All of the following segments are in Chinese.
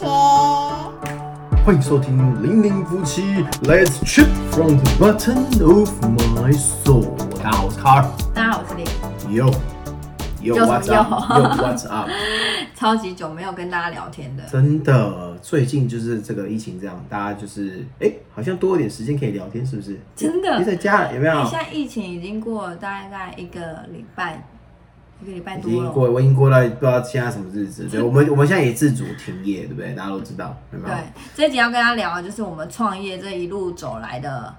切。欢迎收听《零零夫妻 Let's Trip from the Button of My Soul》。大家好，我是卡尔。大家好，我是丽。Yo Yo 又 What's 什么 up? 又 Yo What's up? 超级久没有跟大家聊天的，真的，最近就是这个疫情这样，大家就是哎、好像多一点时间可以聊天，是不是？真的你在家，有没有？现在疫情已经过了大概一个礼拜，一个礼拜已多了。经过，我已经过到不知道现在什么日子。对，我们我们现在也自主停业，对不对？大家都知道，有没有？对，这一集要跟大家聊的就是我们创业这一路走来的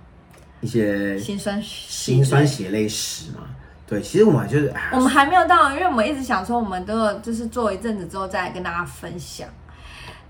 一些辛酸辛酸。血泪史嘛。对，其实我们就是，哎我们还没有到，因为我们一直想说，我们都有就是做一阵子之后再来跟大家分享，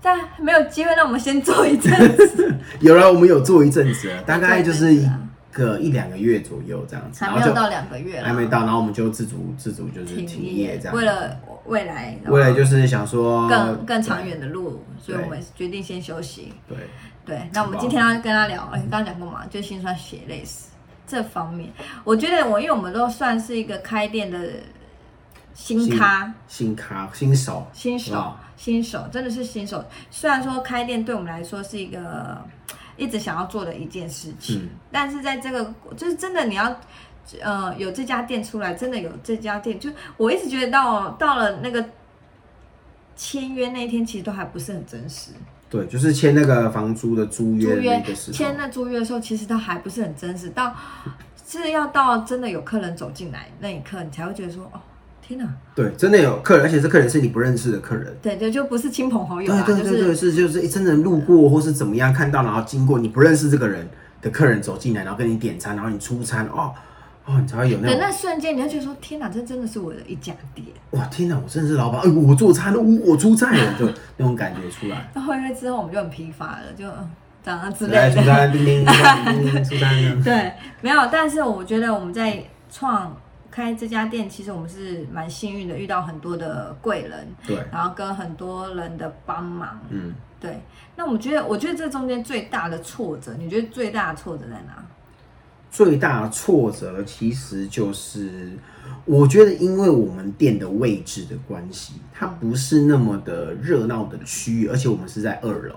但没有机会，那我们先做一阵子，有了，我们有做一阵子了，大概就是个一两个月左右这样子，还没有到两个月了，还没到，然后我们就自主自主就是停停业这样，为了未来，为了就是想说更更长远的路，所以我们决定先休息。对，对，那我们今天要跟他聊，哎，刚刚讲过嘛，就是辛酸血泪史这方面。我觉得我因为我们都算是一个开店的新咖、新咖新手新手、新手，真的是新手。虽然说开店对我们来说是一个一直想要做的一件事情，嗯但是在这个就是真的你要。呃，有这家店出来，真的有这家店，就我一直觉得到到了那个签约那一天，其实都还不是很真实。对，就是签那个房租的租约签那租约的时候，其实都还不是很真实，到是要到真的有客人走进来那一刻，你才会觉得说，哦，天哪，对，真的有客人，而且这客人是你不认识的客人。对对，就不是亲朋好友对对对对，是是就是真的路过或是怎么样看到，然后经过你不认识这个人的客人走进来，然后跟你点餐，然后你出餐，哦哦，你才会有那那瞬间，你会觉得说，天哪，这真的是我的一家店。哇天哪，我真的是老板，哎，我做餐了，我我出菜了，就那种感觉出来。那后来之后，我们就很疲乏了，就嗯这样之来类的。出餐，叮叮叮叮叮 出餐呢。对，没有，但是我觉得我们在创开这家店，其实我们是蛮幸运的，遇到很多的贵人，对，然后跟很多人的帮忙。嗯，对，那我觉得，我觉得这中间最大的挫折，你觉得最大的挫折在哪？最大的挫折其实就是，我觉得因为我们店的位置的关系，它不是那么的热闹的区域，而且我们是在二楼，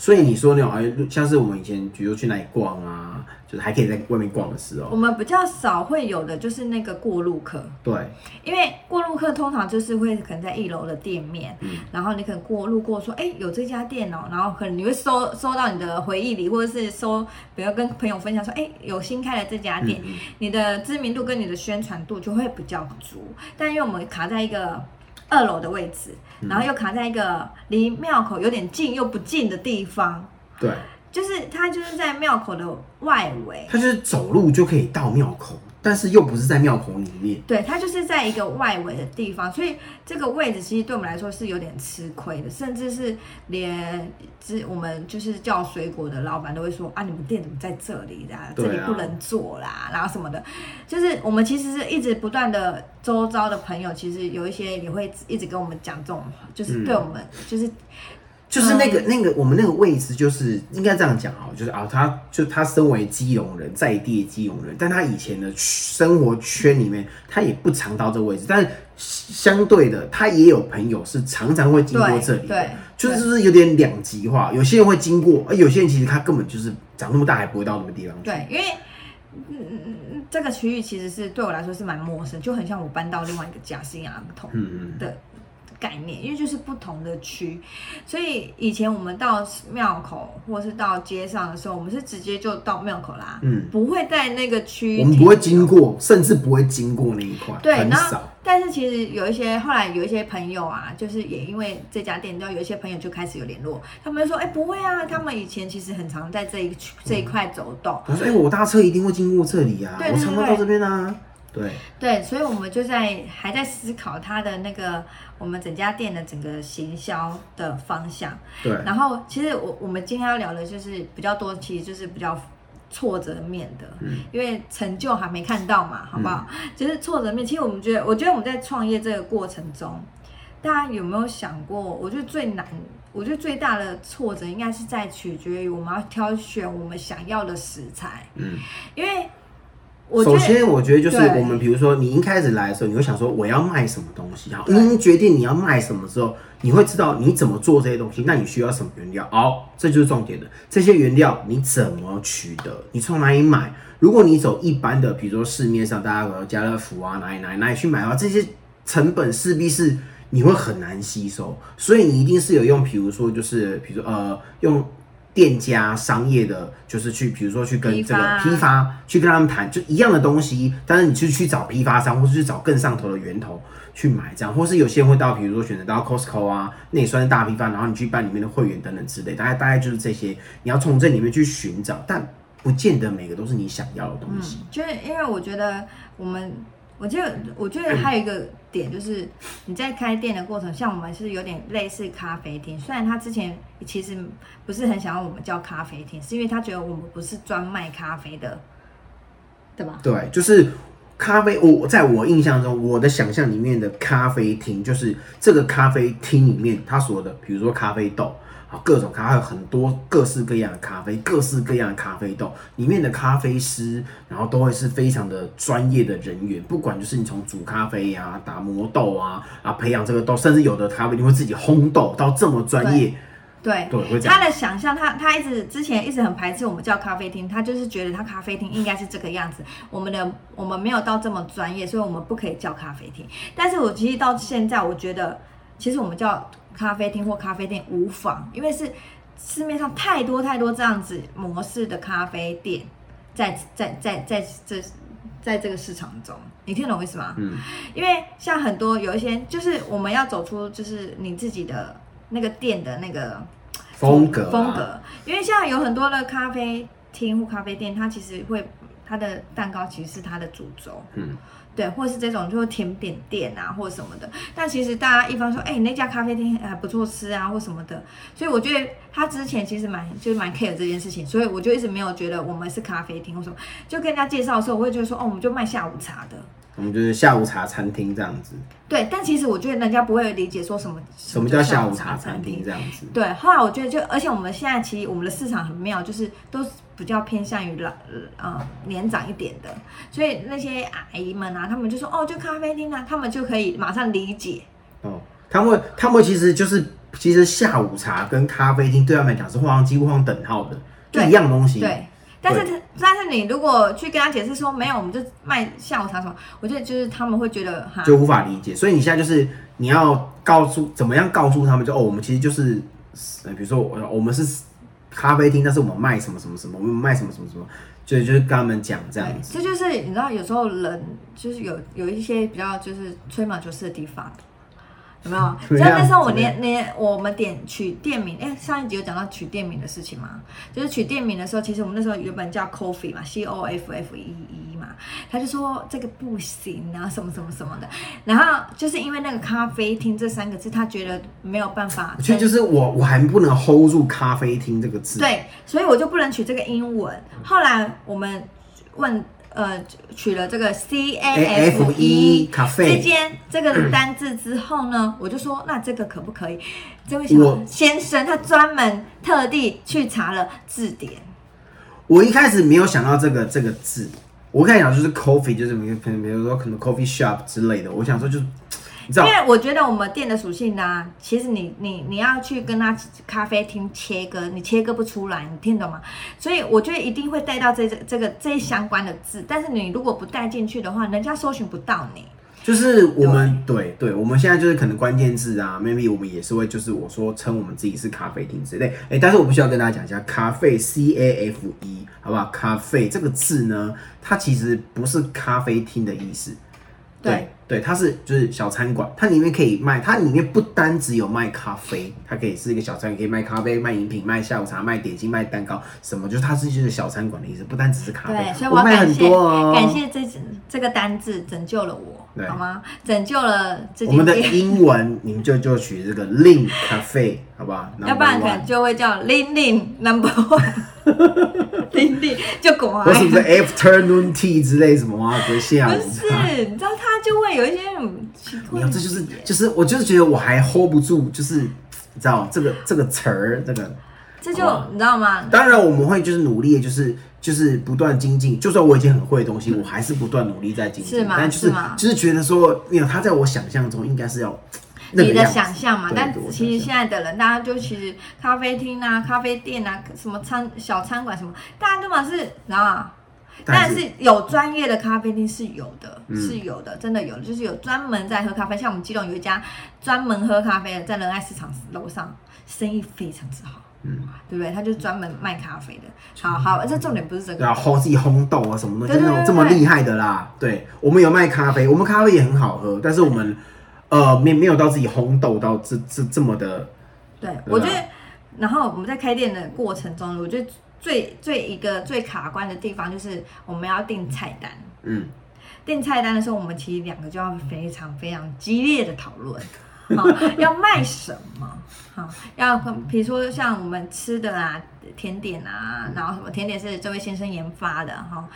所以你说那种哎，像是我们以前比如说去哪里逛啊，就是还可以在外面逛的时候，我们比较少会有的就是那个过路客，对，因为过路客通常就是会可能在一楼的店面，嗯。然后你可能过路过说，哎、有这家店哦，然后可能你会收收到你的回忆里，或者是收，比如跟朋友分享说，哎、有新开的这家店，嗯。你的知名度跟你的宣传度就会比较足。但因为我们卡在一个二楼的位置，嗯。然后又卡在一个离庙口有点近又不近的地方，对，就是它就是在庙口的外围。它就是走路就可以到庙口，但是又不是在庙口里面，对，它就是在一个外围的地方，所以这个位置其实对我们来说是有点吃亏的，甚至是连之我们就是叫水果的老板都会说啊，你们店怎么在这里的？啊。这里不能做啦，然后什么的，就是我们其实是一直不断的周遭的朋友，其实有一些也会一直跟我们讲这种话，就是对我们、就是就是那个、那个我们那个位置，就是应该这样讲啊，就是啊，他就他身为基隆人，在地基隆人，但他以前的生活圈里面，他也不常到这个位置，但是相对的，他也有朋友是常常会经过这里的，对对就是就是有点两极化，有些人会经过，而有些人其实他根本就是长那么大还不会到那个地方去，对，因为嗯嗯嗯嗯，这个区域其实是对我来说是蛮陌生，就很像我搬到另外一个家新亚同嗯嗯，的概念，因为就是不同的区，所以以前我们到庙口或是到街上的时候，我们是直接就到庙口啦，嗯。不会在那个区，我们不会经。过，甚至不会经过那一块，对，很少，但是其实有一些后来有一些朋友啊，就是也因为这家店，然后有一些朋友就开始有联络，他们说，哎、不会啊，他们以前其实很常在这一区这一块走动，他说哎、我搭车一定会经过这里啊，我常常到这边啊，对，对，所以我们就在还在思考它的那个我们整家店的整个行销的方向。对，然后其实我我们今天要聊的就是比较多，其实就是比较挫折面的，嗯因为成就还没看到嘛，好不好？就是挫折面，其实我们觉得，我觉得我们在创业这个过程中，大家有没有想过？我觉得最难，我觉得最大的挫折应该是在取决于我们要挑选我们想要的食材，嗯，因为我首先，我觉得就是我们，比如说你一开始来的时候，你会想说我要卖什么东西，好，你决定你要卖什么之后，你会知道你怎么做这些东西，那你需要什么原料？好，这就是重点的，这些原料你怎么取得？你从哪里买？如果你走一般的，比如说市面上大家有家乐福啊，哪里哪里哪里去买的话，这些成本势必是你会很难吸收，所以你一定是有用，比如说就是比如说呃用。店家商业的，就是去，比如说去跟这个批发，去跟他们谈，就一样的东西，但是你去去找批发商，或是去找更上头的源头去买，这样，或是有些人会到，比如说选择到 Costco 啊，那也算是大批发，然后你去办里面的会员等等之类，大概大概就是这些，你要从这里面去寻找，但不见得每个都是你想要的东西。嗯，就是因为我觉得我们，我觉得我觉得还有一个点就是你在开店的过程，像我们是有点类似咖啡厅，虽然他之前其实不是很想要我们叫咖啡厅，是因为他觉得我们不是专卖咖啡的，对吧？对，就是咖啡。我在我印象中，我的想象里面的咖啡厅，就是这个咖啡厅里面他所有的，比如说咖啡豆。啊，各种咖啡有很多各式各样的咖啡，各式各样的咖啡豆，里面的咖啡师，然后都会是非常的专业的人员，不管就是你从煮咖啡呀、打磨豆啊，啊培养这个豆，甚至有的咖啡你会自己烘豆到这么专业，对，对。他的想象，他他一直之前一直很排斥我们叫咖啡厅，他就是觉得他咖啡厅应该是这个样子。我们的我们没有到这么专业，所以我们不可以叫咖啡厅。但是我其实到现在，我觉得其实我们叫咖啡厅或咖啡店无妨，因为是市面上太多太多这样子模式的咖啡店，在在在在这在这个市场中，你听懂我意思吗？嗯，因为像很多有一些，就是我们要走出就是你自己的那个店的那个风格啊风格，因为像有很多的咖啡厅或咖啡店，它其实会它的蛋糕其实是它的主轴，嗯，对，或是这种就是甜点店啊或者什么的，但其实大家一方说，哎、那家咖啡厅还不错吃啊或什么的，所以我觉得他之前其实蛮就是蛮 care 这件事情，所以我就一直没有觉得我们是咖啡厅或什么，就跟人家介绍的时候，我会觉得说，哦，我们就卖下午茶的。我们就是下午茶餐厅这样子。对，但其实我觉得人家不会理解说什么什么叫下午茶餐厅这样子？对，后来我觉得就，而且我们现在其实我们的市场很妙，就是都是比较偏向于老呃年长一点的，所以那些阿姨们啊，他们就说哦，就咖啡厅啊，他们就可以马上理解。哦，他们他们其实就是其实下午茶跟咖啡厅对他们来讲是画上几乎画上等号的，就一样东西。对，但是他但是你如果去跟他解释说没有，我们就卖下午茶什么，我觉得就是他们会觉得哈，就无法理解。所以你现在就是你要告诉怎么样告诉他们就，哦，我们其实就是，呃比如说我我们是咖啡厅，但是我们卖什么什么什么，我们卖什么什么什么，就就是跟他们讲这样，子。这就是你知道，有时候人就是有有一些比较就是吹毛求疵的地方，有没有？怎么样你知道那时候我连连我们点取店名，哎、上一集有讲到取店名的事情吗？就是取店名的时候，其实我们那时候原本叫 Coffee 嘛，C O F F E E 嘛，他就说这个不行啊，什么什么什么的。然后就是因为那个咖啡厅这三个字，他觉得没有办法所以就是我我还不能 hold 住咖啡厅这个字。，对，所以我就不能取这个英文。后来我们问呃取了这个 C A F E E 之 cafe 间这个单字之后呢，我就说那这个可不可以？这位小我先生他专门特地去查了字典，我一开始没有想到这个这个字，我跟你讲就是 coffee，就是比如比如说可能 coffee shop 之类的，我想说就是你知道因为我觉得我们店的属性呢、其实你你你要去跟他咖啡厅切割，你切割不出来，你听懂吗？所以我觉得一定会带到这这这个这相关的字，但是你如果不带进去的话，人家搜寻不到你。就是我们对对，我们现在就是可能关键字啊，maybe 我们也是会就是我说称我们自己是咖啡厅之类，哎、但是我必须要跟大家讲一下，咖啡 C A F E 好不好？咖啡这个字呢，它其实不是咖啡厅的意思，对对，它是就是小餐馆，它里面可以卖，它里面不单只有卖咖啡，它可以是一个小餐馆，可以卖咖啡、卖饮品、卖下午茶、卖点心、卖蛋糕，什么就是它是就是小餐馆的意思，不单只是咖啡对，，所以我感谢、多哦，感谢这这个单字拯救了我，对好吗？拯救了这我们的，英文你们就就取这个 Lin Cafe 好不好？要不然可能就会叫玲玲 Number One，玲玲就果或是不是 Afternoon Tea 之类什么啊？不是下午不是茶。，你知道他就会有一些很奇怪没有，这就是就是，我就是觉得我还 hold 不住，就是你知道这个这个词儿，这个。这就你知道吗？当然我们会就是努力，就是就是不断精进。就算我已经很会的东西，我还是不断努力在精进。是吗？但就是是吗？就是觉得说，没有他在我想象中应该是要那你的样子。想象嘛，但对对我其实想现在的人，大家就其实咖啡厅啊、咖啡店啊、什么餐小餐馆什么，大家都嘛是，然后啊，但但是是有专业的咖啡厅是有的，嗯是有的，真的有的，就是有专门在喝咖啡，像我们基隆有一家专门喝咖啡的，在仁爱市场楼上，生意非常之好，嗯，对不对？他就专门卖咖啡的。好好，这重点不是这个。然后，烘自己烘豆啊什么的，就那种对对对对这么厉害的啦。对，我们有卖咖啡，我们咖啡也很好喝，但是我们呃没没有到自己烘豆到这这这么的，对我觉得，然后我们在开店的过程中，我觉得最最一个最卡关的地方就是我们要定菜单。嗯，定菜单的时候，我们其实两个就要非常非常激烈的讨论，好、要卖什么？好、要比如说像我们吃的啊，甜点啊，然后什么甜点是这位先生研发的哈。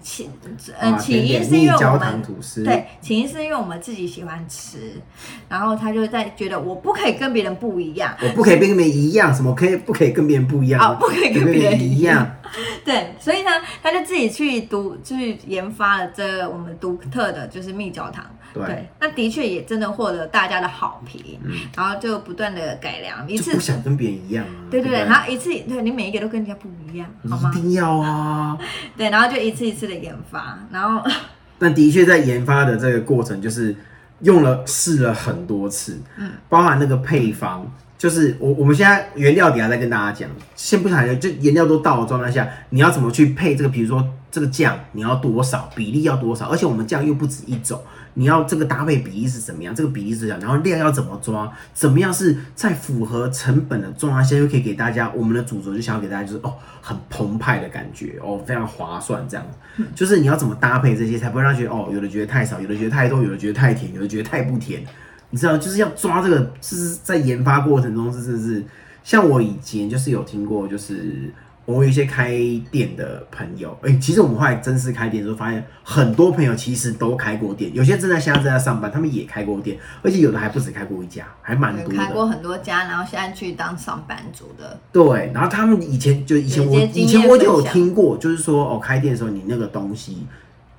起呃啊起因是因为我们对，起因是因为我们自己喜欢吃，然后他就在觉得我不可以跟别人不一样，我不可以跟别人一样，什么可以不可以跟别人不一样？哦不可以跟别人一样。对，所以呢，他就自己去独，去研发了这我们独特的就是蜜焦糖。对那的确也真的获得大家的好评，嗯然后就不断的改良，一次不想跟别人一样啊。对对对，然后一次对你每一个都跟人家不一样，好吗一？定要啊。对，然后就一次一次的研发，然后 但的确在研发的这个过程，就是用了试了很多次，嗯，包含那个配方，就是我我们现在原料底下再跟大家讲，先不谈，就原料都到的状态下，你要怎么去配这个，比如说这个酱你要多少比例要多少，而且我们酱又不止一种。你要这个搭配比例是怎么样？这个比例是怎样？然后量要怎么抓？怎么样是在符合成本的状态下，又可以给大家我们的主轴就想要给大家就是哦很澎湃的感觉哦，非常划算这样。就是你要怎么搭配这些，才不会让觉得哦，有的觉得太少，有的觉得太多，有的觉得太甜，有的觉得太不甜。你知道，就是要抓这个，是在研发过程中，是是是。像我以前就是有听过，就是我有一些开店的朋友，哎、其实我们后来正式开店的时候，发现很多朋友其实都开过店，有些正在现在正在上班，他们也开过店，而且有的还不止开过一家，还蛮多的。开过很多家，然后现在去当上班族的，对，然后他们以前就以前我以前我就有听过，就是说哦，开店的时候你那个东西，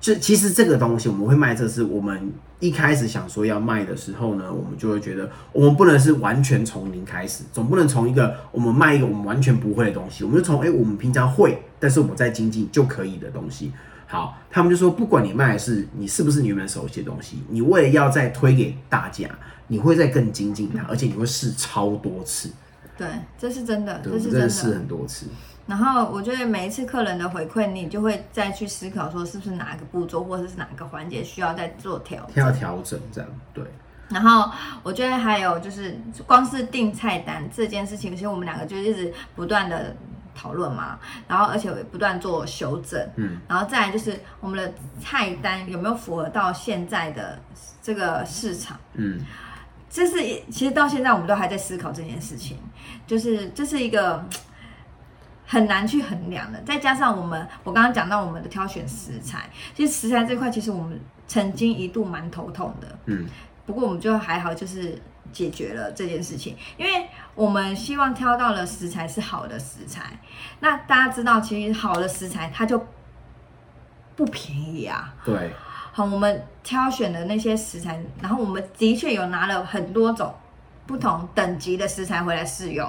就其实这个东西我们会卖，这是我们一开始想说要卖的时候呢，我们就会觉得我们不能是完全从零开始，总不能从一个我们卖一个我们完全不会的东西，我们就从哎、我们平常会，但是我们在精进就可以的东西。好，他们就说，不管你卖的是你是不是你原本熟悉的东西，你为了要再推给大家，你会再更精进它，而且你会试超多次，对，这是真的，对，这是真的试。很多次。然后我觉得每一次客人的回馈，你就会再去思考说，是不是哪个步骤或者是哪个环节需要再做调整。要调整这样，对，然后我觉得还有就是，光是订菜单这件事情，其实我们两个就一直不断的讨论嘛，然后而且不断做修正，嗯，然后再来就是我们的菜单有没有符合到现在的这个市场。嗯，这是其实到现在我们都还在思考这件事情，就是这是一个很难去衡量的。再加上我们我刚刚讲到我们的挑选食材，其实食材这块其实我们曾经一度蛮头痛的，嗯，不过我们就还好，就是解决了这件事情，因为我们希望挑到的食材是好的食材。那大家知道，其实好的食材它就不便宜啊。对，好，我们挑选的那些食材，然后我们的确有拿了很多种不同等级的食材回来试用，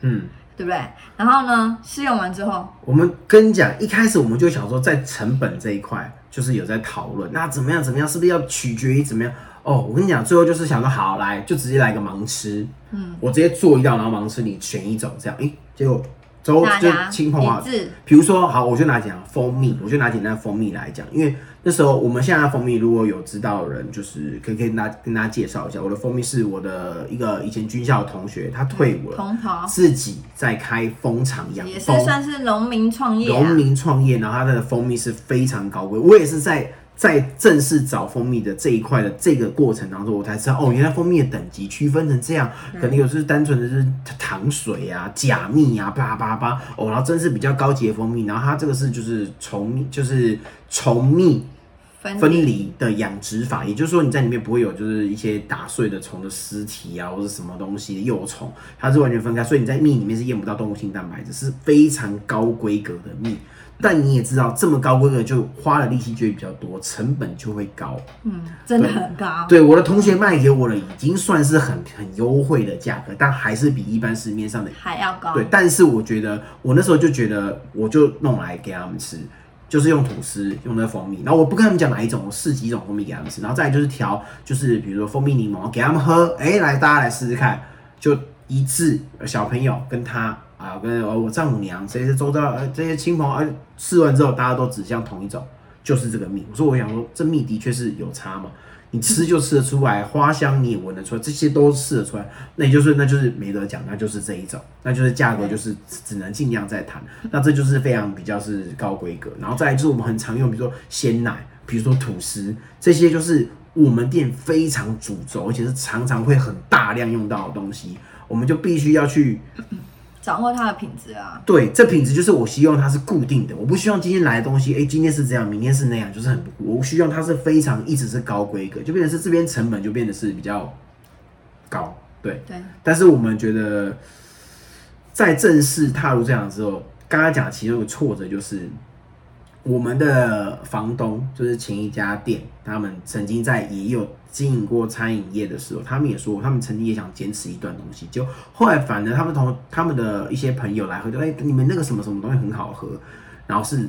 嗯，对不对？然后呢，试用完之后，我们跟你讲，一开始我们就想说，在成本这一块，就是有在讨论，那怎么样怎么样，是不是要取决于怎么样？哦，我跟你讲，最后就是想说，好来，就直接来个盲吃，嗯，我直接做一道，然后盲吃，你选一种，这样，诶，结果之后就亲朋好友，比如说，好，我就拿讲蜂蜜，我就拿简单的蜂蜜来讲，因为那时候我们现在的蜂蜜，如果有知道的人，就是可以可以跟大家跟大家介绍一下，我的蜂蜜是我的一个以前军校的同学，他退伍了，同袍。自己在开蜂场养蜂也是，算是农民创业、农啊，民创业，然后他的蜂蜜是非常高贵。我也是在在正式找蜂蜜的这一块的这个过程当中，我才知道哦，原来蜂蜜的等级区分成这样，可能有是单纯的是糖水啊、假蜜啊、叭叭叭哦，然后真是比较高级的蜂蜜，然后它这个是就是虫蜜，就是虫蜜分分离的养殖法，也就是说你在里面不会有就是一些打碎的虫的尸体啊，或者什么东西的幼虫，它是完全分开，所以你在蜜里面是验不到动物性蛋白质，是非常高规格的蜜。但你也知道，这么高规格就花的力气就会比较多，成本就会高。嗯，真的很高。对，我的同学卖给我的已经算是很很优惠的价格，但还是比一般市面上的还要高。对，但是我觉得我那时候就觉得，我就弄来给他们吃，就是用吐司，用那个蜂蜜，然后我不跟他们讲哪一种，我试几种蜂蜜给他们吃，然后再来就是调，就是比如说蜂蜜柠檬给他们喝，哎，来大家来试试看，就一致小朋友跟他。啊，跟我丈母娘这些周遭呃这些亲朋啊，试完之后大家都指向同一种，就是这个蜜。我说我想说，这蜜的确是有差嘛，你吃就吃得出来，花香你也闻得出来，这些都试得出来，那也就是那就是没得讲，那就是这一种，那就是价格就是只能尽量再谈。那这就是非常比较是高规格，然后再来就是我们很常用，比如说鲜奶，比如说吐司，这些就是我们店非常主轴，而且是常常会很大量用到的东西，我们就必须要去。掌握它的品质啊，对，这品质就是我希望它是固定的，我不希望今天来的东西，哎，今天是这样，明天是那样，就是很，我希望它是非常一直是高规格，就变成是这边成本就变得是比较高，对，对。但是我们觉得，在正式踏入这样之后，刚刚讲其中一个挫折就是。我们的房东就是前一家店，他们曾经在也有经营过餐饮业的时候，他们也说他们曾经也想坚持一段东西，就后来反正他们同他们的一些朋友来喝，就哎你们那个什么什么东西很好喝，然后是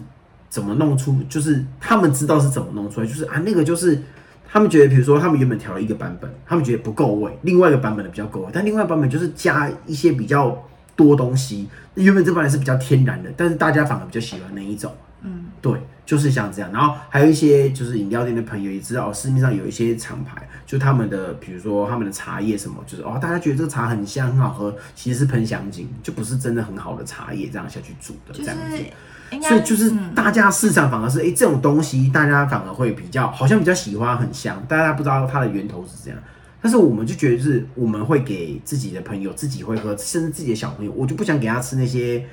怎么弄出，就是他们知道是怎么弄出来，就是啊那个就是他们觉得，比如说他们原本调了一个版本，他们觉得不够味，另外一个版本的比较够味，但另外版本就是加一些比较多东西，原本这版本是比较天然的，但是大家反而比较喜欢那一种。嗯，对，就是像这样。然后还有一些就是饮料店的朋友也知道，市面上有一些厂牌，就他们的，比如说他们的茶叶什么，就是哦，大家觉得这个茶很香很好喝，其实是喷香精，就不是真的很好的茶叶这样下去煮的这样子。所以就是大家市场反而是，哎，这种东西大家反而会比较好像比较喜欢很香，大家不知道它的源头是这样。但是我们就觉得是我们会给自己的朋友自己会喝，甚至自己的小朋友，我就不想给他吃那些。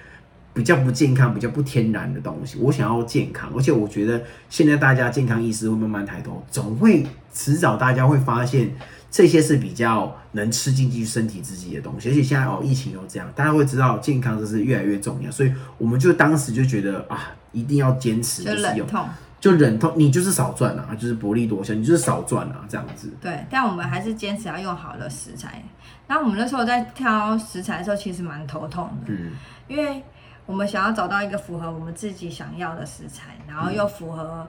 比较不健康、比较不天然的东西，我想要健康，而且我觉得现在大家健康意识会慢慢抬头，总会迟早大家会发现这些是比较能吃进去身体自己的东西，而且现在哦疫情又这样，大家会知道健康这是越来越重要，所以我们就当时就觉得啊，一定要坚持，就忍痛，就忍痛，你就是少赚啊，就是薄利多销，你就是少赚啊，这样子。对，但我们还是坚持要用好的食材。那我们那时候在挑食材的时候，其实蛮头痛的，嗯，因为。我们想要找到一个符合我们自己想要的食材，然后又符合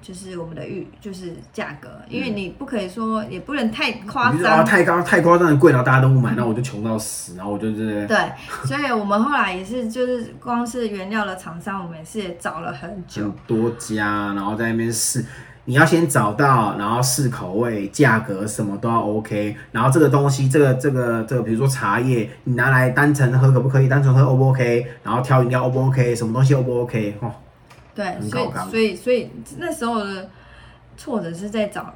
就是我们的预就是价格，因为你不可以说也不能太夸张，太高太夸张的贵，然后大家都不买，那我就穷到死，然后我就是对，所以我们后来也是就是光是原料的厂商，我们也是也找了很久，多家，然后在那边试。你要先找到，然后试口味、价格什么都要 OK。然后这个东西，这个这个这个，比如说茶叶，你拿来单纯喝可不可以？单纯喝 O 不 OK？然后挑饮料 O 不 OK？什么东西 O 不 OK？哦，对，所以所以所以那时候的挫折是在找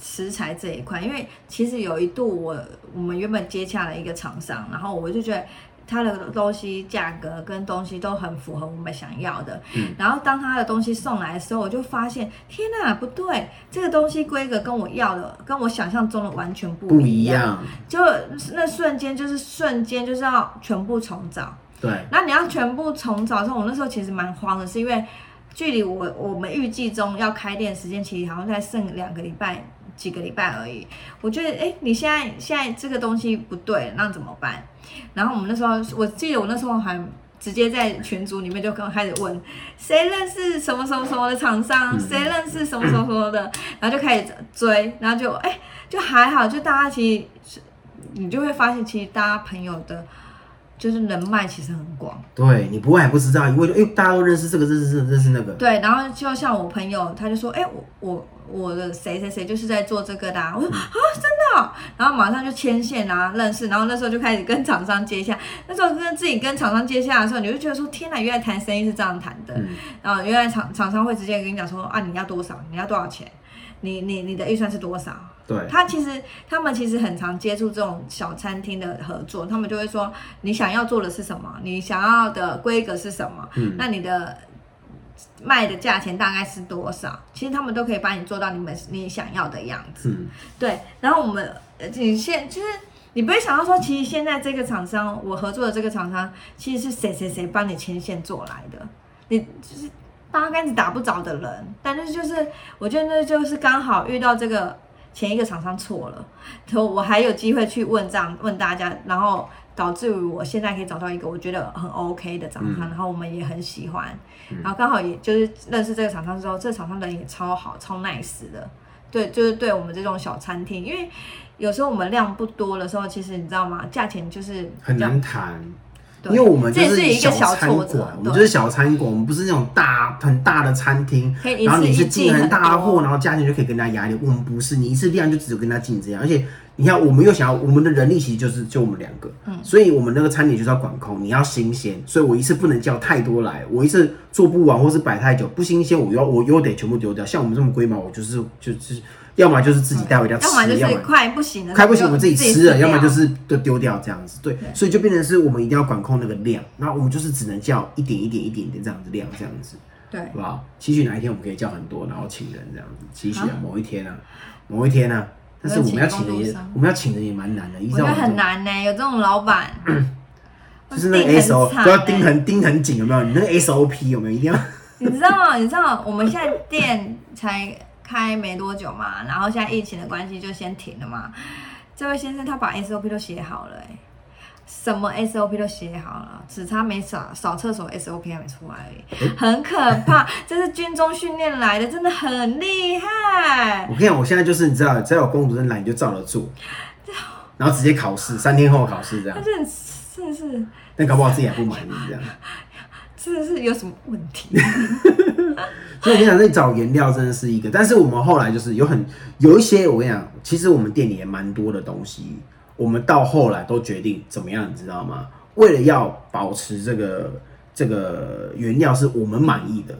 食材这一块，因为其实有一度我我们原本接洽了一个厂商，然后我就觉得。他的东西价格跟东西都很符合我们想要的，然后当他的东西送来的时候，我就发现，天哪，不对，这个东西规格跟我要的，跟我想象中的完全不一样。就那瞬间，就是瞬间就是要全部重找。对。那你要全部重找的时候，我那时候其实蛮慌的，是因为距离我我们预计中要开店时间，其实好像在剩两个礼拜。几个礼拜而已，我觉得，哎，你现在现在这个东西不对，那怎么办？然后我们那时候，我记得我那时候还直接在群组里面就刚开始问，谁认识什么什么什么的厂商，谁认识什么什么什么的，然后就开始追，然后就，哎，就还好，就大家其实，你就会发现，其实大家朋友的。就是人脉其实很广，对你不会还不知道，因为哎大家都认识这个认识认识那个，对，然后就像我朋友，他就说，哎我我我的谁谁谁就是在做这个的，我说啊真的，然后马上就牵线啊认识，然后那时候就开始跟厂商接洽，那时候跟自己跟厂商接洽的时候，你就觉得说天哪，原来谈生意是这样谈的，然后原来厂厂商会直接跟你讲说啊你要多少，你要多少钱，你你你的预算是多少。对，他其实他们其实很常接触这种小餐厅的合作，他们就会说你想要做的是什么，你想要的规格是什么，嗯，那你的卖的价钱大概是多少，其实他们都可以帮你做到你们你想要的样子。嗯，对，然后我们呃你现就是你不会想到说，其实现在这个厂商我合作的这个厂商，其实是谁谁谁帮你牵线做来的，你就是八竿子打不着的人，但是就是我觉得那就是刚好遇到这个前一个厂商错了，然后我还有机会去问这样问大家，然后导致于我现在可以找到一个我觉得很 OK 的厂商，然后我们也很喜欢，然后刚好也就是认识这个厂商之后，这个厂商人也超好超 nice 的。对，就是对我们这种小餐厅，因为有时候我们量不多的时候，其实你知道吗？价钱就是很难谈。对因为我们就这是一个小餐馆，我们就是小餐馆，我们不是那种大很大的餐厅然后你是次进进很大的货，然后价钱就可以跟他压力。我们不是，你一次量就只有跟他进这样，而且你看，我们又想要我们的人力其实就是就我们两个，嗯所以我们那个餐点就是要管控，你要新鲜，所以我一次不能叫太多来，我一次做不完或是摆太久不新鲜，我又我又得全部丢掉。像我们这么龟毛，我就是就是要么就是自己带回家吃，要么就是快不行了，快不行我们自己吃了，要么就是都丢掉这样子。对，所以就变成是我们一定要管控那个量，那我们就是只能叫一点一点一点点这样子量这样子，对好不好？期许哪一天我们可以叫很多，然后请人这样子。期许啊，某一天啊，某一天啊，但是我们要请人也我们要请人也蛮难的，依照我觉得很难呢、有这种老板，就是那个 S O 都要欸盯很盯很紧，有没有？你那个 S O P 有没有一定要？你知道吗，你知道我们现在店才开没多久嘛，然后现在疫情的关系就先停了嘛。这位先生他把 SOP 都写好了、欸，什么 SOP 都写好了，只差没扫扫厕所 SOP 还没出来而已，很可怕。这是军中训练来的，真的很厉害我。跟你讲，我现在就是你知道，只要有公主任来，你就照着做，然后直接考试，三天后考试这样他。真的真的是但搞不好自己还不满意这样。真的是有什么问题？所以我跟你讲，那找原料真的是一个，但是我们后来就是有很有一些，我跟你讲，其实我们店里也蛮多的东西，我们到后来都决定怎么样，你知道吗？为了要保持这个这个原料是我们满意的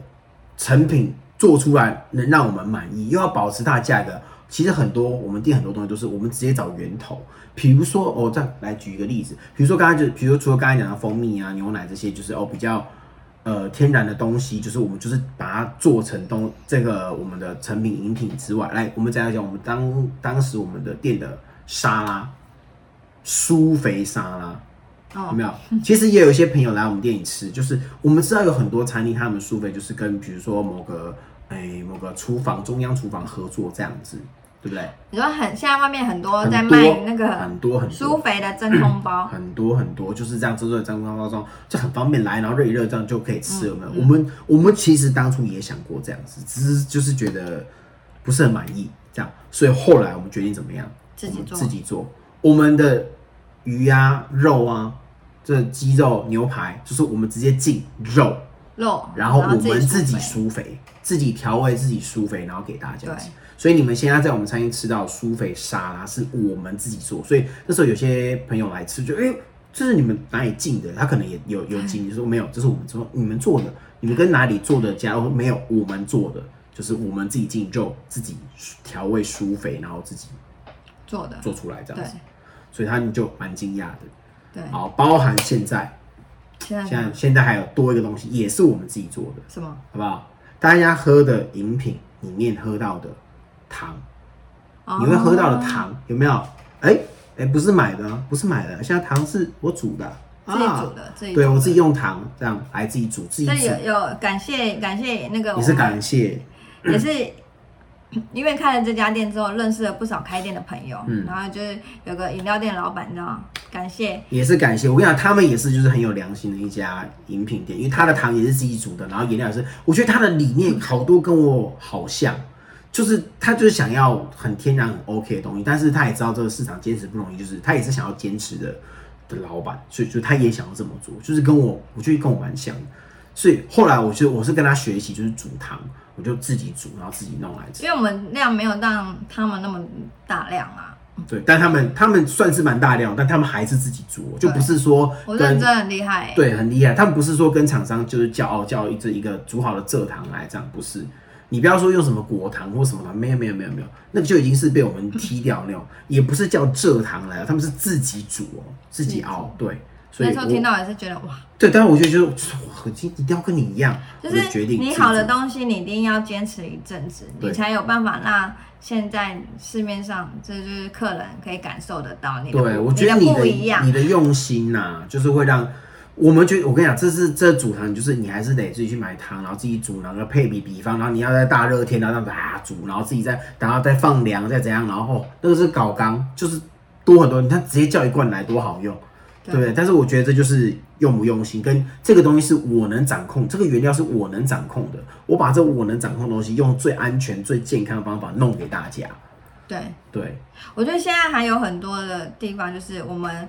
成品做出来能让我们满意，又要保持它价格。其实很多我们店很多东西都是我们直接找源头，比如说哦，再来举一个例子，比如说刚才就，比如说除了刚才讲的蜂蜜啊、牛奶这些，就是哦比较呃天然的东西，就是我们就是把它做成东这个我们的成品饮品之外，来我们再来讲我们当当时我们的店的沙拉，苏肥沙拉。有哦没有？其实也有一些朋友来我们店里吃，就是我们知道有很多餐厅，他们苏菲就是跟比如说某个哎、某个厨房中央厨房合作这样子，对不对？你说很现在外面很多在多卖那个很多很多苏肥的真空包，很多很多就是这样制作的真空包装，就很方便来，然后热一热这样就可以吃，有嗯没有？我们我们其实当初也想过这样子，只是就是觉得不是很满意，这样，所以后来我们决定怎么样？自己做自己做。我们的鱼啊、肉啊，这鸡肉、牛排，就是我们直接进肉，肉，然后我们自自己苏肥自己调味，自己酥肥，然后给大家吃。所以你们现在在我们餐厅吃到的酥肥沙拉是我们自己做，所以那时候有些朋友来吃，就哎、这是你们哪里进的？他可能也有有经验说没有，这是我们说你们做的，你们跟哪里做的家？哦没有，我们做的就是我们自己进肉，自己调味酥肥，然后自己做的，做出来这样子，所以他们就蛮惊讶的。对，好，包含现在现在现在现在还有多一个东西，也是我们自己做的。什么？好不好？大家喝的饮品里面喝到的糖，你会喝到的糖有没有？哎、哎、不是买的啊，不是买的，现在糖是我煮的。啊，自己煮的，自己对我自己用糖这样来自己煮，自己有有感谢感谢那个也是感谢，也是因为开了这家店之后，认识了不少开店的朋友，嗯。然后就是有个饮料店老板，你知道吗，感谢。也是感谢。我跟你讲，他们也是就是很有良心的一家饮品店，因为他的糖也是自己煮的，然后饮料也是，我觉得他的理念好多跟我好像。就是他就是想要很天然很 OK 的东西，但是他也知道这个市场坚持不容易，就是他也是想要坚持的的老板，所以就他也想要这么做，就是跟我我觉得跟我蛮像的，所以后来我就我是跟他学习，就是煮汤，我就自己煮，然后自己弄来吃。因为我们量没有让他们那么大量啊，对，但他们他们算是蛮大量，但他们还是自己煮，就不是说认真很厉害、欸，对，很厉害。他们不是说跟厂商就是叫哦叫一这一个煮好的蔗糖来这样，不是。你不要说用什么果糖或什么糖，没有没有没有没有，那个就已经是被我们踢掉那种，也不是叫蔗糖来了，他们是自己煮哦，自己熬，对，所以我那时候听到也是觉得哇，对，但是我觉得就是就是我核心一定要跟你一样，就是决定你好的东西，你一定要坚持一阵子，你才有办法让现在市面上这就是客人可以感受得到你的对，我觉得你的你的不一样。你。的用心呐、就是会让我们觉得，我跟你讲，这是这煮汤，就是你还是得自己去买汤，然后自己煮，然后配比比方，然后你要在大热天，然后这样啊煮，然后自己再然后再放凉，再怎样，然后那个是搞缸，就是多很多。你看直接叫一罐来多好用，对不对？但是我觉得这就是用不用心，跟这个东西是我能掌控，这个原料是我能掌控的，我把这我能掌控的东西，用最安全、最健康的方法弄给大家。对，对，我觉得现在还有很多的地方，就是我们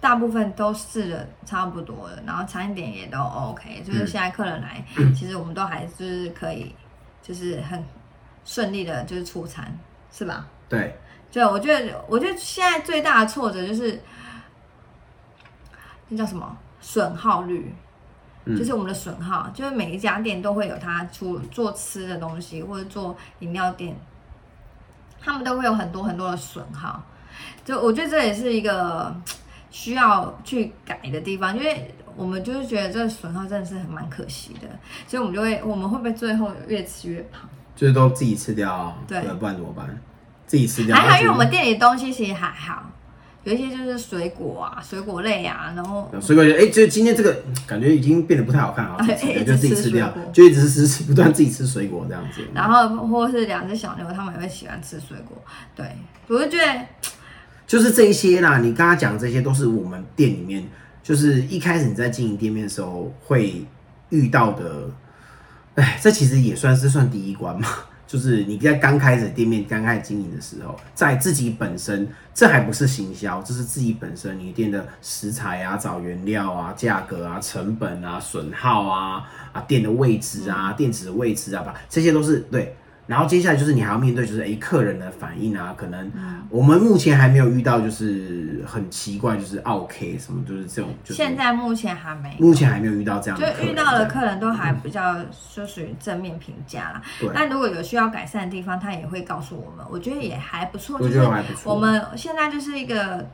大部分都试的差不多了，然后餐点也都 OK，就是现在客人来，其实我们都还是可以，就是很顺利的，就是出餐，是吧？对，对，我觉得，我觉得现在最大的挫折就是那叫什么？损耗率，嗯。就是我们的损耗，就是每一家店都会有它出做吃的东西，或者做饮料店，他们都会有很多很多的损耗。就我觉得这也是一个需要去改的地方，因为我们就是觉得这个损耗真的是很蛮可惜的，所以我们就会，我们会不会最后越吃越胖？就是都自己吃掉啊，对不然怎么办？自己吃掉。还好，因为我们店里的东西其实还好，有一些就是水果啊、水果类啊，然后水果类，哎、就今天这个嗯感觉已经变得不太好看啊，就自己吃掉就一直吃吃，不断自己吃水果这样子。然后或是两只小牛，他们也会喜欢吃水果。对，我就觉得就是这一些啦，你刚刚讲这些都是我们店里面，就是一开始你在经营店面的时候会遇到的。哎，这其实也算是算第一关嘛，就是你在刚开始店面刚开始经营的时候，在自己本身，这还不是行销，这是自己本身你店的食材啊、找原料啊、价格啊、成本啊、损耗啊、啊店的位置啊、店址的位置啊，吧，这些都是对。然后接下来就是你还要面对，就是哎客人的反应啊，可能我们目前还没有遇到就是很奇怪，就是 OK 什么，就是这种，就是现在目前还没。目前还没有遇到这样就遇到的客人都还比较就属于正面评价啦，对但如果有需要改善的地方，他也会告诉我们，我觉得也还不错。我就是觉得还不错。我们现在就是一个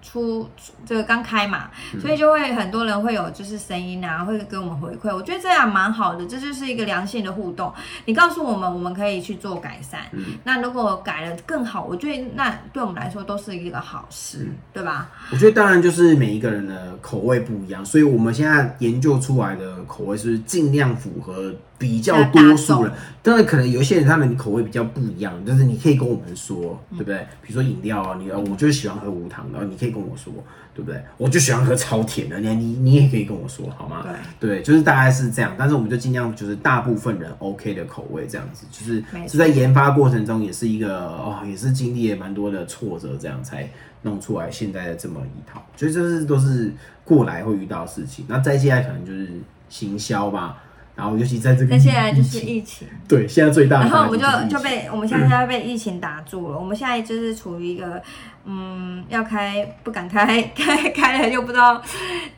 出这个刚开嘛，嗯所以就会很多人会有就是声音啊，会给我们回馈。我觉得这样蛮好的，这就是一个良性的互动。你告诉我们，我们可以去做改善。嗯那如果改了更好，我觉得那对我们来说都是一个好事，嗯对吧？我觉得当然就是每一个人的口味不一样，所以我们现在研究出来的口味是尽量符合比较多数人。当然，可能有一些人他们口味比较不一样，就是你可以跟我们说，对不对？比如说饮料啊，你呃我就是喜欢喝无糖的，你可以跟我说，对不对？我就喜欢喝超甜的，你你你也可以跟我说，好吗？对。对，就是大概是这样，但是我们就尽量就是大部分人 OK 的口味这样子，就是是在研发过程中也是一个哦，也是经历了蛮多的挫折，这样才弄出来现在的这么一套，所以这是都是过来会遇到的事情。那再接下来可能就是行销吧，然后尤其在这个那现在就是疫情。对现在最大的然后我们就就被我们现在被疫情打住了，我们现在就是处于一个嗯要开不敢开，开开了又不知道，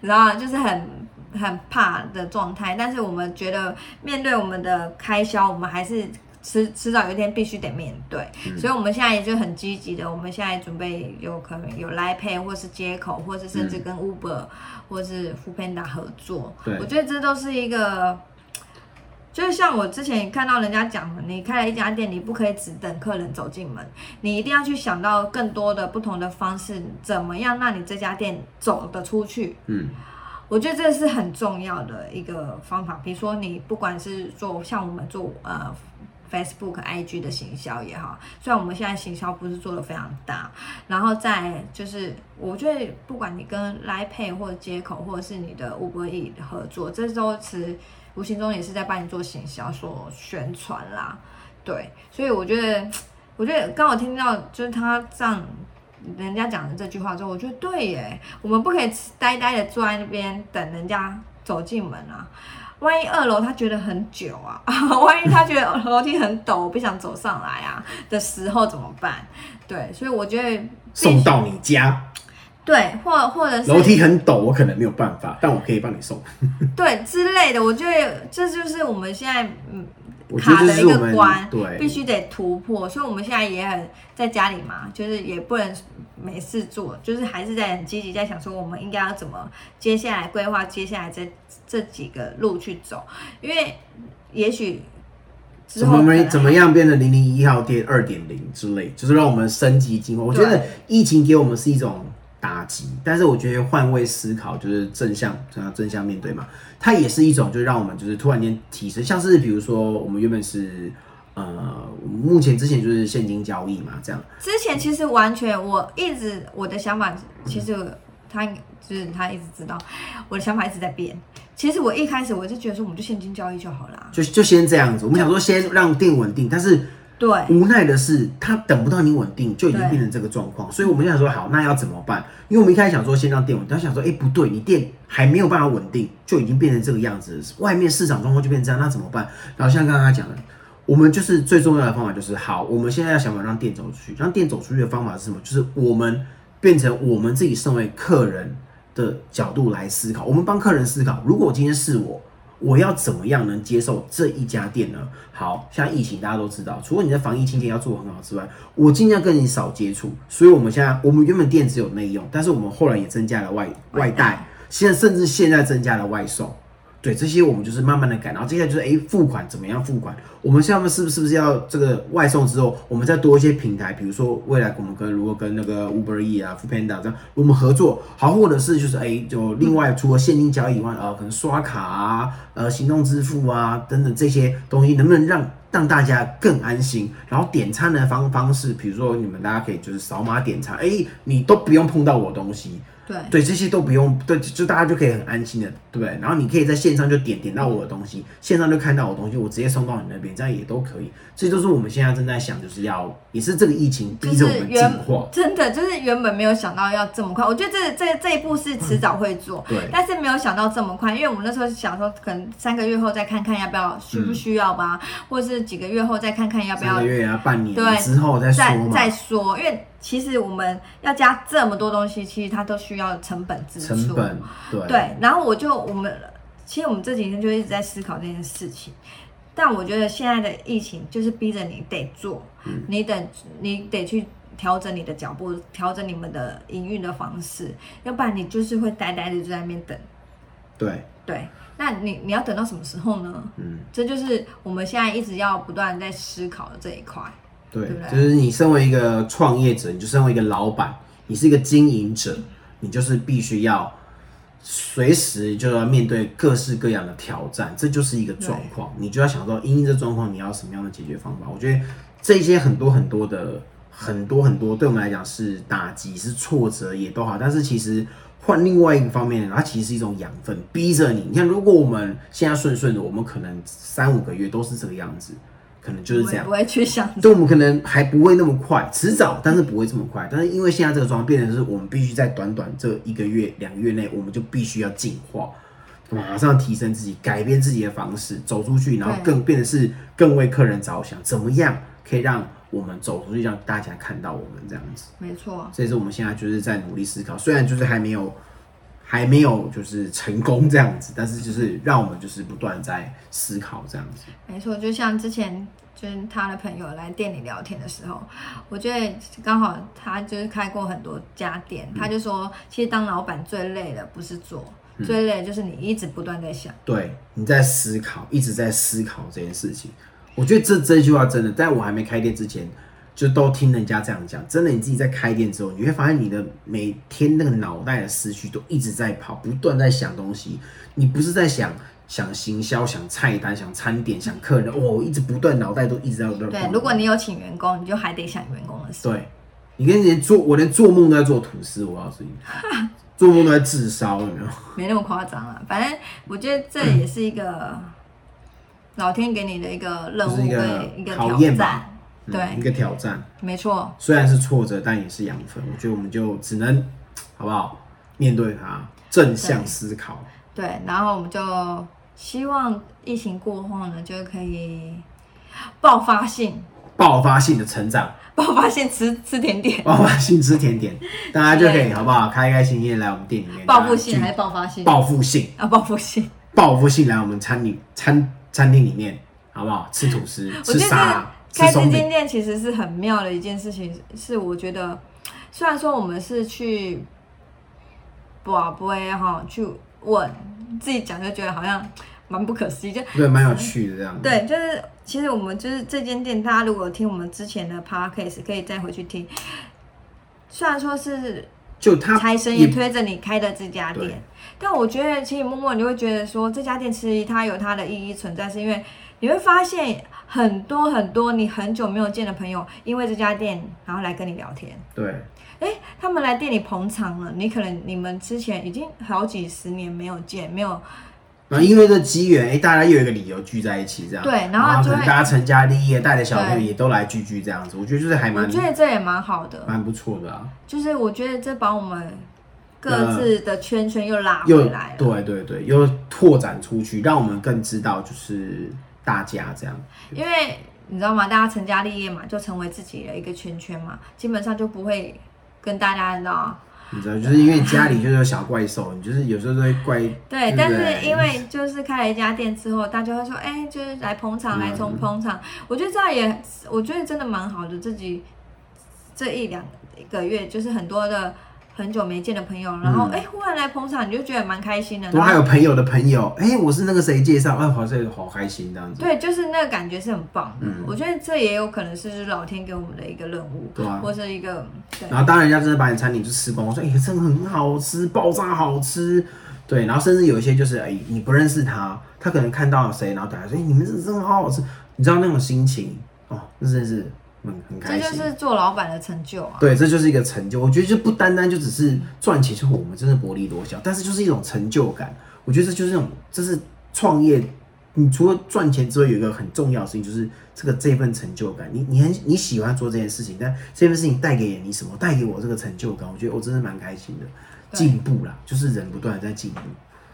你知道就是很很怕的状态。但是我们觉得面对我们的开销，我们还是。迟迟早有一天必须得面对，所以我们现在也就很积极的，我们现在准备有可能有 Line Pay 或是接口，或是甚至跟 Uber、或是 f o o Panda 合作。对我觉得这都是一个就是像我之前看到人家讲的，你开了一家店，你不可以只等客人走进门，你一定要去想到更多的不同的方式，怎么样让你这家店走得出去。嗯，我觉得这是很重要的一个方法。比如说，你不管是做像我们做呃 Facebook、IG 的行销也好，虽然我们现在行销不是做的非常大，然后再就是，我觉得不管你跟 Line Pay 或者接口，或者是你的 Uber E 合作，这都是无形中也是在帮你做行销、做宣传啦。对，所以我觉得，我觉得刚好听到就是他这样人家讲的这句话之后，我觉得对耶，我们不可以呆呆的坐在那边等人家走进门啊。万一二楼他觉得很久啊，万一他觉得楼梯很陡，不想走上来啊的时候怎么办？对，所以我觉得送到你家，对，或或者是楼梯很陡，我可能没有办法，但我可以帮你送。对之类的，我觉得这就是我们现在嗯卡的一个关，对必须得突破。所以我们现在也很在家里嘛，就是也不能没事做，就是还是在很积极在想说，我们应该要怎么接下来规划接下来这这几个路去走，因为也许之怎么后可能没怎么样变成零零一号店二点零之类，就是让我们升级进化。我觉得疫情给我们是一种打击，但是我觉得换位思考就是正向，正正向面对嘛，它也是一种就让我们就是突然间提升，像是比如说我们原本是呃目前之前就是现金交易嘛，这样之前其实完全，我一直我的想法，其实他就是他一直知道我的想法一直在变。其实我一开始我就觉得说，我们就现金交易就好啦。就就先这样子。我们想说先让店稳定，但是对，无奈的是，他等不到你稳定，就已经变成这个状况。所以我们现在说，好，那要怎么办？因为我们一开始想说先让店稳定，但想说，哎、不对，你店还没有办法稳定，就已经变成这个样子，外面市场状况就变成这样，那怎么办？然后像刚刚他讲的，我们就是最重要的方法就是，好，我们现在要想办法让店走出去，让店走出去的方法是什么？就是我们变成我们自己身为客人的角度来思考，我们帮客人思考，如果今天是我。我要怎么样能接受这一家店呢？好现在疫情大家都知道，除了你的防疫清洁要做很好之外，我尽量跟你少接触。所以我们现在我们原本店只有内用，但是我们后来也增加了外外带，现在甚至现在增加了外送。对这些我们就是慢慢的改，然后接下来就是哎付款怎么样付款？我们下面是不是不是要这个外送之后，我们再多一些平台，比如说未来我们跟如果跟那个 Uber E 啊、f o o Panda 这样我们合作，好，或者是就是哎就另外除了现金交易以外，呃可能刷卡啊、呃行动支付啊等等这些东西，能不能让让大家更安心？然后点餐的方方式，比如说你们大家可以就是扫码点餐，哎你都不用碰到我东西。对，对，这些都不用，对，就大家就可以很安心的，对不对？然后你可以在线上就点点到我的东西，线上就看到我的东西，我直接送到你那边，这样也都可以。这就是我们现在正在想，就是要，也是这个疫情逼着我们进原化。真的就是原本没有想到要这么快，我觉得这这这一步是迟早会做，对但是没有想到这么快，因为我们那时候想说，可能三个月后再看看要不要需不需要吧，或者是几个月后再看看要不要三个月啊，半年对之后再说。再说，因为其实我们要加这么多东西，其实它都需要成本支出。成本对对，然后我就我们其实我们这几天就一直在思考这件事情，但我觉得现在的疫情就是逼着你得做，嗯你得你得去调整你的脚步，调整你们的营运的方式，要不然你就是会呆呆的就在那边等。对，对，那你你要等到什么时候呢？嗯，这就是我们现在一直要不断在思考的这一块。对对，对就是你身为一个创业者，你就身为一个老板，你是一个经营者，你就是必须要随时就要面对各式各样的挑战，这就是一个状况，你就要想说，因应这状况，你要什么样的解决方法？我觉得这些很多很多的很多很多，对我们来讲是打击、是挫折也都好，但是其实。换另外一个方面，它其实是一种养分，逼着你。你看，如果我们现在顺顺的，我们可能三五个月都是这个样子，可能就是这样不。会去想。对，我们可能还不会那么快，迟早，但是不会这么快。但是因为现在这个状况变成是我们必须在短短这一个月、两个月内，我们就必须要进化，马上提升自己，改变自己的方式，走出去，然后更变得是更为客人着想，怎么样可以让我们走出去，让大家看到我们这样子。没错，这也是我们现在就是在努力思考，虽然就是还没有还没有就是成功这样子，但是就是让我们就是不断在思考这样子。没错，就像之前就是他的朋友来店里聊天的时候，我觉得刚好他就是开过很多家店，他就说，其实当老板最累的不是做，最累的就是你一直不断在想。对，你在思考，一直在思考这件事情。我觉得这这句话真的，在我还没开店之前，就都听人家这样讲。真的，你自己在开店之后，你会发现你的每天那个脑袋的思绪都一直在跑，不断在想东西。你不是在想想行销、想菜单、想餐点、想客人，哦，一直不断脑袋都一直在在对，如果你有请员工，你就还得想员工的事。对，你跟人做我连做梦都在做吐司，我告诉你，做梦都在自烧，有没有？没那么夸张啊。反正我觉得这也是一个老天给你的一个任务就是一个跟一个考挑战验吧。嗯一对，个挑战。没错，虽然是挫折，但也是养分。我觉得我们就只能，好不好？面对它，正向思考。对，然后我们就希望疫情过后呢，就可以爆发性、爆发性的成长，爆发性吃吃甜点，爆发性吃甜点，大家就可以好不好？开开心心地来我们店里面，报复性还是爆发性？报复性，啊，报复性。报复性来我们餐饮餐餐厅里面好不好？吃吐司，吃沙拉，吃开这。间店其实是很妙的一件事情，是我觉得虽然说我们是去宝贝哈去问，自己讲就觉得好像蛮不可思议，就对，蛮有趣的这样。，对，就是其实我们就是这间店，大家如果听我们之前的 podcast，可以再回去听。虽然说是就他财神爷推着你开的这家店，但我觉得其实默默你会觉得说这家店其实它有它的意义存在，是因为你会发现很多很多你很久没有见的朋友，因为这家店然后来跟你聊天。对哎，他们来店里捧场了，你可能你们之前已经好几十年没有见，没有然后因为这机缘，哎，大家又有一个理由聚在一起，这样。对然后就会可能大家成家立业，带着小朋友也都来聚聚这样子，我觉得就是还蛮我觉得这也蛮好的。蛮不错的啊。就是我觉得这把我们各自的圈圈又拉又回来了。对对对，又拓展出去，让我们更知道就是大家这样。因为你知道吗？大家成家立业嘛，就成为自己的一个圈圈嘛，基本上就不会跟大家你知道。你知道，就是因为家里就是有小怪兽，你就是有时候都会怪。对，但是因为就是开了一家店之后，大家会说，哎、就是来捧场，嗯来从捧场。我觉得这样也，我觉得真的蛮好的。自己这一两个月，就是很多的很久没见的朋友，然后哎、忽然来捧场，你就觉得蛮开心的。都然后还有朋友的朋友，哎、我是那个谁介绍，哎，好像好开心这样子。对，就是那个感觉是很棒的。嗯我觉得这也有可能是老天给我们的一个任务，对啊或是一个对然后当人家真的把你餐点就吃光，我说哎、真的很好吃，爆炸好吃。对，然后甚至有一些就是哎、你不认识他，他可能看到了谁，然后打来说，哎、你们这真的好好吃，你知道那种心情哦，那真的是很很这。就是做老板的成就啊。对，这就是一个成就。我觉得就不单单就只是赚钱，就是我们真的薄利多销，但是就是一种成就感。我觉得这就是那种，这是创业。你除了赚钱之外，有一个很重要的事情，就是这个这份成就感。你你很你喜欢做这件事情，但这份事情带给你什么？带给我这个成就感，我觉得我真的蛮开心的。对进步啦，就是人不断的在进步，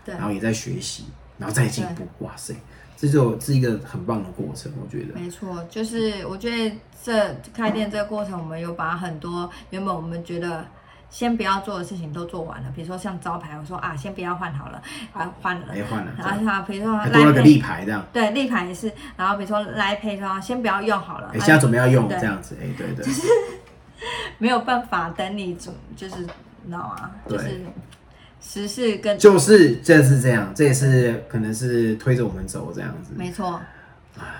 对然后也在学习，然后再进步。哇塞，这就是一个很棒的过程，我觉得。没错，就是我觉得这开店这个过程，我们有把很多原本我们觉得先不要做的事情都做完了，比如说像招牌，我说啊，先不要换好了，啊换了，哎，换了，然后像比如说还多了个来立牌这样。对立牌也是，然后比如说来配说先不要用好了，哎，现在准备要用对这样子，哎，对对。就是 没有办法等你准，就是你知道吗？对就是时事跟就是这是这样，这也是可能是推着我们走这样子。没错。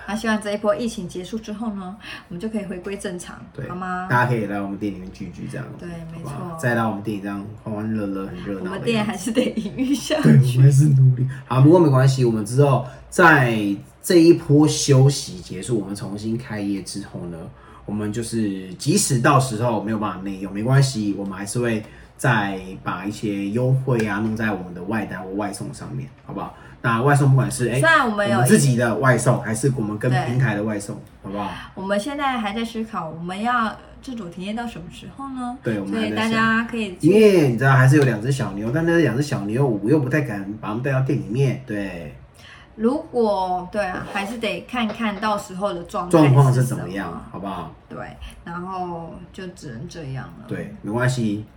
那希望这一波疫情结束之后呢，我们就可以回归正常，对，好吗？大家可以来我们店里面聚聚这样。对没错再来我们店里这样欢欢乐乐、很热闹。我们店还是得营运下对，我。们还是努力。好，不过没关系，我们之后在这一波休息结束，我们重新开业之后呢，我们就是即使到时候没有办法内用，没关系，我们还是会再把一些优惠啊弄在我们的外单或外送上面，好不好？那外送不管是哎、虽然我们有自己的外送，还是我们跟平台的外送，好不好？我们现在还在思考，我们要自主体验到什么时候呢？对我们所以大家可以因为你知道还是有两只小牛，但那两只小牛我又不太敢把它们带到店里面，对，如果对啊，还是得看看到时候的状态状况是怎么样，好不好？对，然后就只能这样了。，对，没关系，没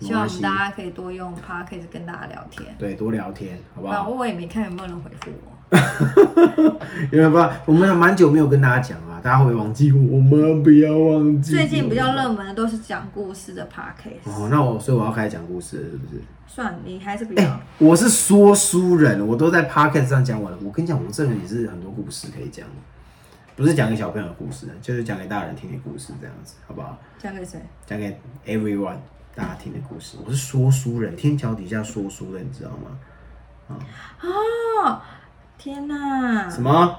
希望我，们大家可以多用 p o d c a s 跟大家聊天。对，多聊天，好不然好？后我也没看有没有人回复我。因为不，我们蛮久没有跟大家讲啊，大家会忘记我？我们不要忘记。最近比较热门的都是讲故事的 p o d c a s 哦，那我所以我要开始讲故事了，是不是？算了，你还是比哎、较。我是说书人，我都在 podcast 上讲完了。我跟你讲，我这人也是很多故事可以讲的，不是讲给小朋友的故事，就是讲给大人听的故事，这样子，好不好？讲给谁？讲给 everyone 大家听的故事。我是说书人，天桥底下说书的，你知道吗？啊哦，天哪！什么？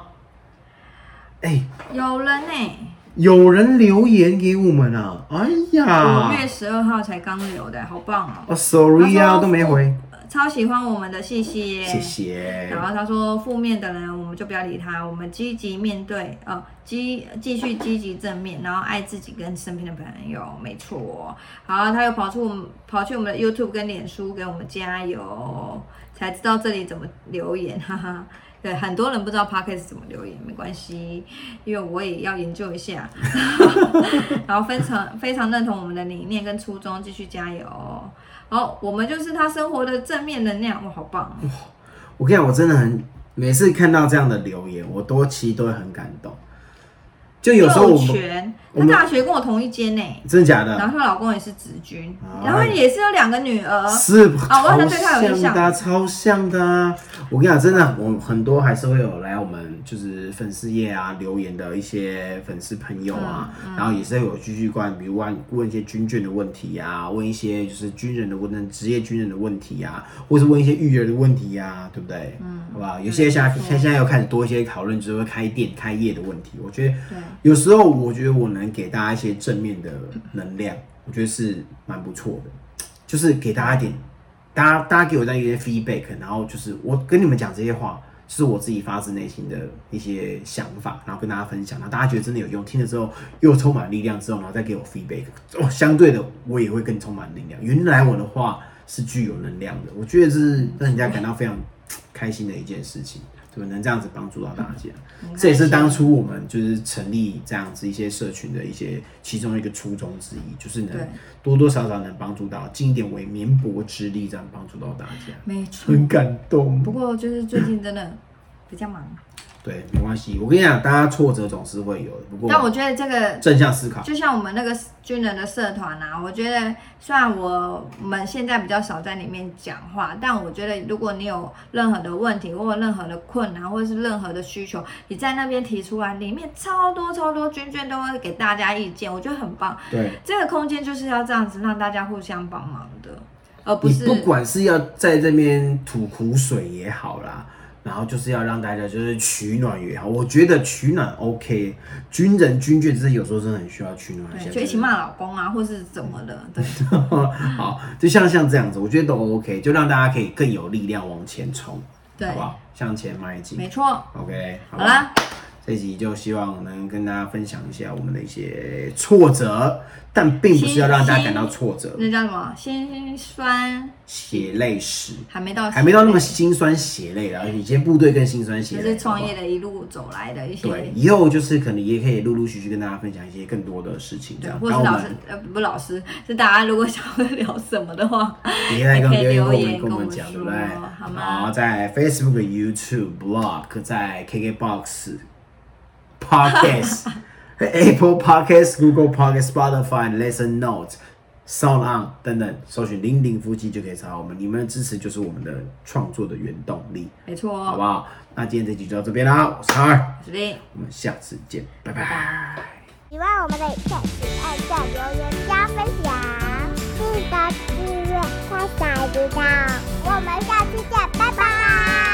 哎、有人呢、有人留言给我们啊！哎呀，五月十二号才刚留的，好棒哦！哦，sorry 啊，都没回，超喜欢我们的，谢谢。谢谢。然后他说，负面的人我们就不要理他，我们积极面对，呃，积继续积极正面，然后爱自己跟身边的朋友，没错。好，他又跑出我们跑去我们的 YouTube 跟脸书给我们加油，才知道这里怎么留言，哈哈。对，很多人不知道 Podcast 怎么留言，没关系，因为我也要研究一下。然后非常非常认同我们的理念跟初衷，继续加油。好，我们就是他生活的正面能量，哇，好棒哇！我跟你讲，我真的很，每次看到这样的留言，我都其实都会很感动。就有时候我们全，我们她大学跟我同一间呢，真的假的？然后她老公也是子军哎，然后也是有两个女儿。是哦我好像对他有印象像的啊，超像的啊！我跟你讲，真的，我很多还是会有来我们就是粉丝页啊留言的一些粉丝朋友啊，嗯然后也是会有继续关，比如问问一些军眷的问题啊，问一些就是军人的问职业军人的问题啊，或是问一些育儿的问题啊，对不对？嗯，好不好？有些现在现在又开始多一些讨论，就是会开店开业的问题。我觉得，有时候我觉得我能能给大家一些正面的能量，我觉得是蛮不错的，就是给大家一点，大家大家给我这样一些 feedback，然后就是我跟你们讲这些话，是我自己发自内心的一些想法，然后跟大家分享，然后大家觉得真的有用，听了之后又充满力量之后，然后再给我 feedback，哦，相对的我也会更充满力量。原来我的话是具有能量的，我觉得这是让人家感到非常开心的一件事情。对吧？能这样子帮助到大家，这也是当初我们就是成立这样子一些社群的一些其中一个初衷之一，就是能多多少少能帮助到，尽一点为绵薄之力，这样帮助到大家，没错。很感动。不过就是最近真的比较忙，对，没关系，我跟你讲，大家挫折总是会有的，不过但我觉得这个正向思考，就像我们那个军人的社团啊，我觉得虽然我们现在比较少在里面讲话，但我觉得如果你有任何的问题，或者任何的困难，或者是任何的需求，你在那边提出来，里面超多超多军眷都会给大家意见，我觉得很棒。对。这个空间就是要这样子，让大家互相帮忙的，而不是你不管是要在这边吐苦水也好啦，然后就是要让大家就是取暖也好，我觉得取暖 OK，军人军眷就是有时候真的很需要取暖一下，对，就一起骂老公啊，或是怎么的，对，好，就像像这样子，我觉得都 OK，就让大家可以更有力量往前冲，对。好不好？向前迈进。没错。，OK，好好啦，这集就希望能跟大家分享一下我们的一些挫折，但并不是要让大家感到挫折，那叫什么？心酸血泪史。还没到，还没到那么心酸血泪啦，以前部队更心酸血泪。就是创业的一路走来的一些。对，以后就是可能也可以陆陆续续跟大家分享一些更多的事情，这样。或是老师呃不是老师，是大家如果想要聊什么的话，可以留言跟我们讲，对不说对？好吗好，在 Facebook、YouTube、Blog，在 KKBox、Podcast、Apple Podcast、Google Podcast、Spotify、Lesson Notes、Sound On 等等，搜寻“零零夫妻”就可以找到我们。你们的支持就是我们的创作的原动力，没错，好不好？那今天这集就到这边啦，我是二，我是林，我们下次见，拜拜。拜拜。喜欢我们的影片，请按赞、留言、加分享，记得订阅，开小铃铛。我们下期见，拜拜。